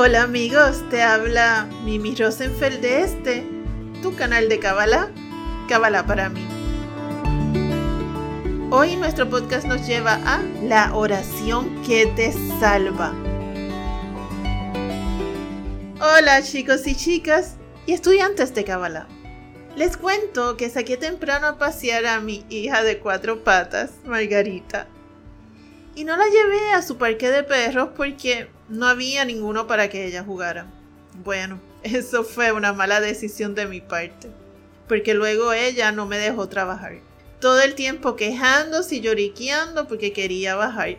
Hola amigos, te habla Mimi Rosenfeld de este, tu canal de Kabbalah, Kabbalah para mí. Hoy nuestro podcast nos lleva a la oración que te salva. Hola chicos y chicas y estudiantes de Kabbalah. Les cuento que saqué temprano a pasear a mi hija de cuatro patas, Margarita. Y no la llevé a su parque de perros porque no había ninguno para que ella jugara. Bueno, eso fue una mala decisión de mi parte, porque luego ella no me dejó trabajar. Todo el tiempo quejándose y lloriqueando porque quería bajar.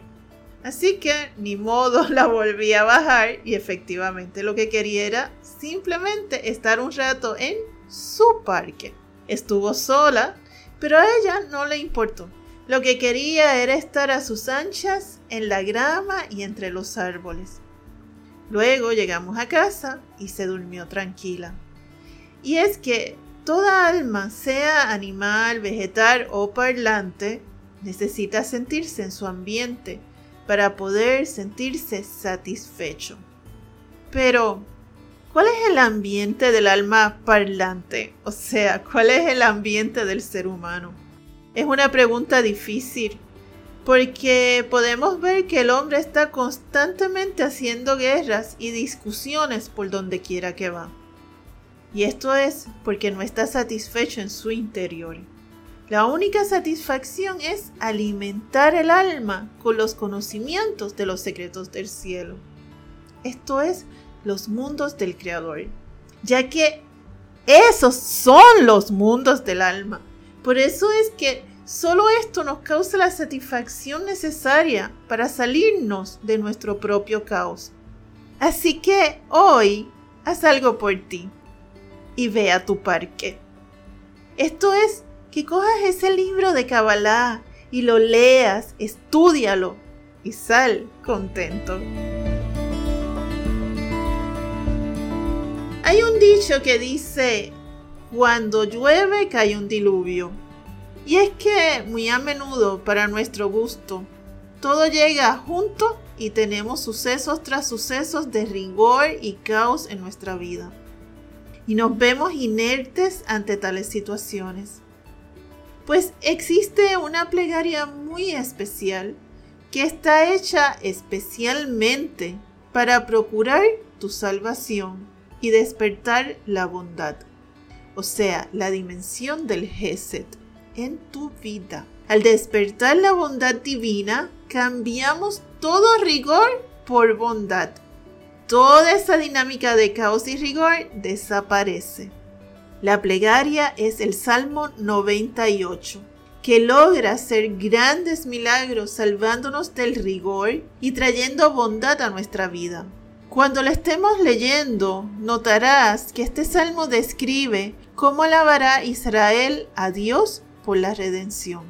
Así que ni modo la volví a bajar y efectivamente lo que quería era simplemente estar un rato en su parque. Estuvo sola, pero a ella no le importó. Lo que quería era estar a sus anchas en la grama y entre los árboles. Luego llegamos a casa y se durmió tranquila. Y es que toda alma, sea animal, vegetal o parlante, necesita sentirse en su ambiente para poder sentirse satisfecho. Pero, ¿cuál es el ambiente del alma parlante? O sea, ¿cuál es el ambiente del ser humano? Es una pregunta difícil porque podemos ver que el hombre está constantemente haciendo guerras y discusiones por donde quiera que va. Y esto es porque no está satisfecho en su interior. La única satisfacción es alimentar el alma con los conocimientos de los secretos del cielo. Esto es los mundos del Creador, ya que esos son los mundos del alma. Por eso es que solo esto nos causa la satisfacción necesaria para salirnos de nuestro propio caos. Así que hoy haz algo por ti y ve a tu parque. Esto es que cojas ese libro de Kabbalah y lo leas, estúdialo y sal contento. Hay un dicho que dice, cuando llueve cae un diluvio. Y es que muy a menudo, para nuestro gusto, todo llega junto y tenemos sucesos tras sucesos de rigor y caos en nuestra vida. Y nos vemos inertes ante tales situaciones. Pues existe una plegaria muy especial que está hecha especialmente para procurar tu salvación y despertar la bondad o sea, la dimensión del Geset en tu vida. Al despertar la bondad divina, cambiamos todo rigor por bondad. Toda esa dinámica de caos y rigor desaparece. La plegaria es el Salmo 98, que logra hacer grandes milagros salvándonos del rigor y trayendo bondad a nuestra vida. Cuando la estemos leyendo, notarás que este salmo describe cómo alabará Israel a Dios por la redención.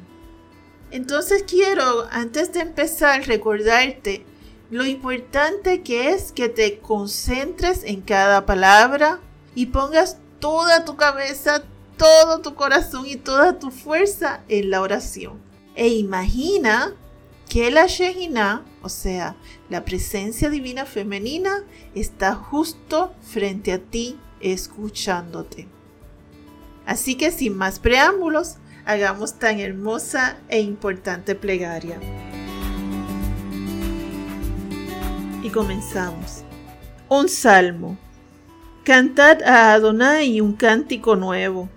Entonces quiero, antes de empezar, recordarte lo importante que es que te concentres en cada palabra y pongas toda tu cabeza, todo tu corazón y toda tu fuerza en la oración. E imagina que la Shejina, o sea, la presencia divina femenina, está justo frente a ti escuchándote. Así que sin más preámbulos, hagamos tan hermosa e importante plegaria. Y comenzamos. Un salmo. Cantad a Adonai un cántico nuevo,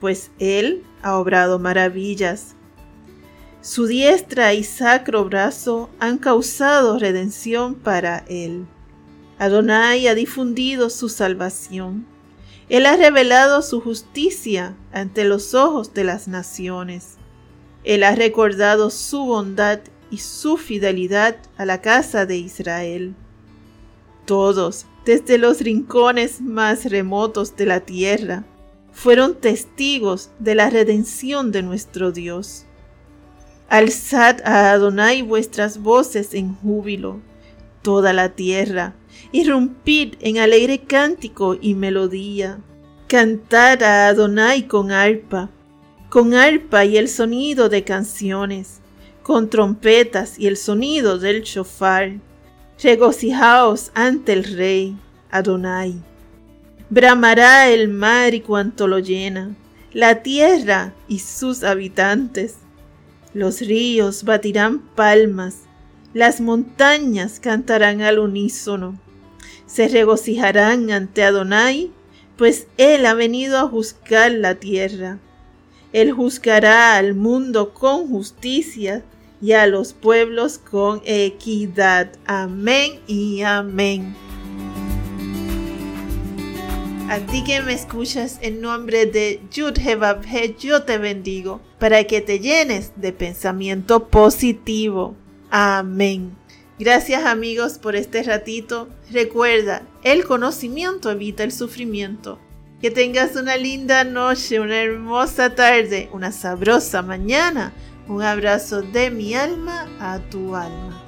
pues Él ha obrado maravillas su diestra y sacro brazo han causado redención para él. Adonai ha difundido su salvación. Él ha revelado su justicia ante los ojos de las naciones. Él ha recordado su bondad y su fidelidad a la casa de Israel. Todos, desde los rincones más remotos de la tierra, fueron testigos de la redención de nuestro Dios. Alzad a Adonai vuestras voces en júbilo, toda la tierra, irrumpid en alegre cántico y melodía. Cantar a Adonai con arpa, con arpa y el sonido de canciones, con trompetas y el sonido del shofar. Regocijaos ante el Rey, Adonai. Bramará el mar y cuanto lo llena, la tierra y sus habitantes. Los ríos batirán palmas, las montañas cantarán al unísono. Se regocijarán ante Adonai, pues Él ha venido a juzgar la tierra. Él juzgará al mundo con justicia y a los pueblos con equidad. Amén y amén. A ti que me escuchas en nombre de Yud yo te bendigo para que te llenes de pensamiento positivo. Amén. Gracias amigos por este ratito. Recuerda, el conocimiento evita el sufrimiento. Que tengas una linda noche, una hermosa tarde, una sabrosa mañana. Un abrazo de mi alma a tu alma.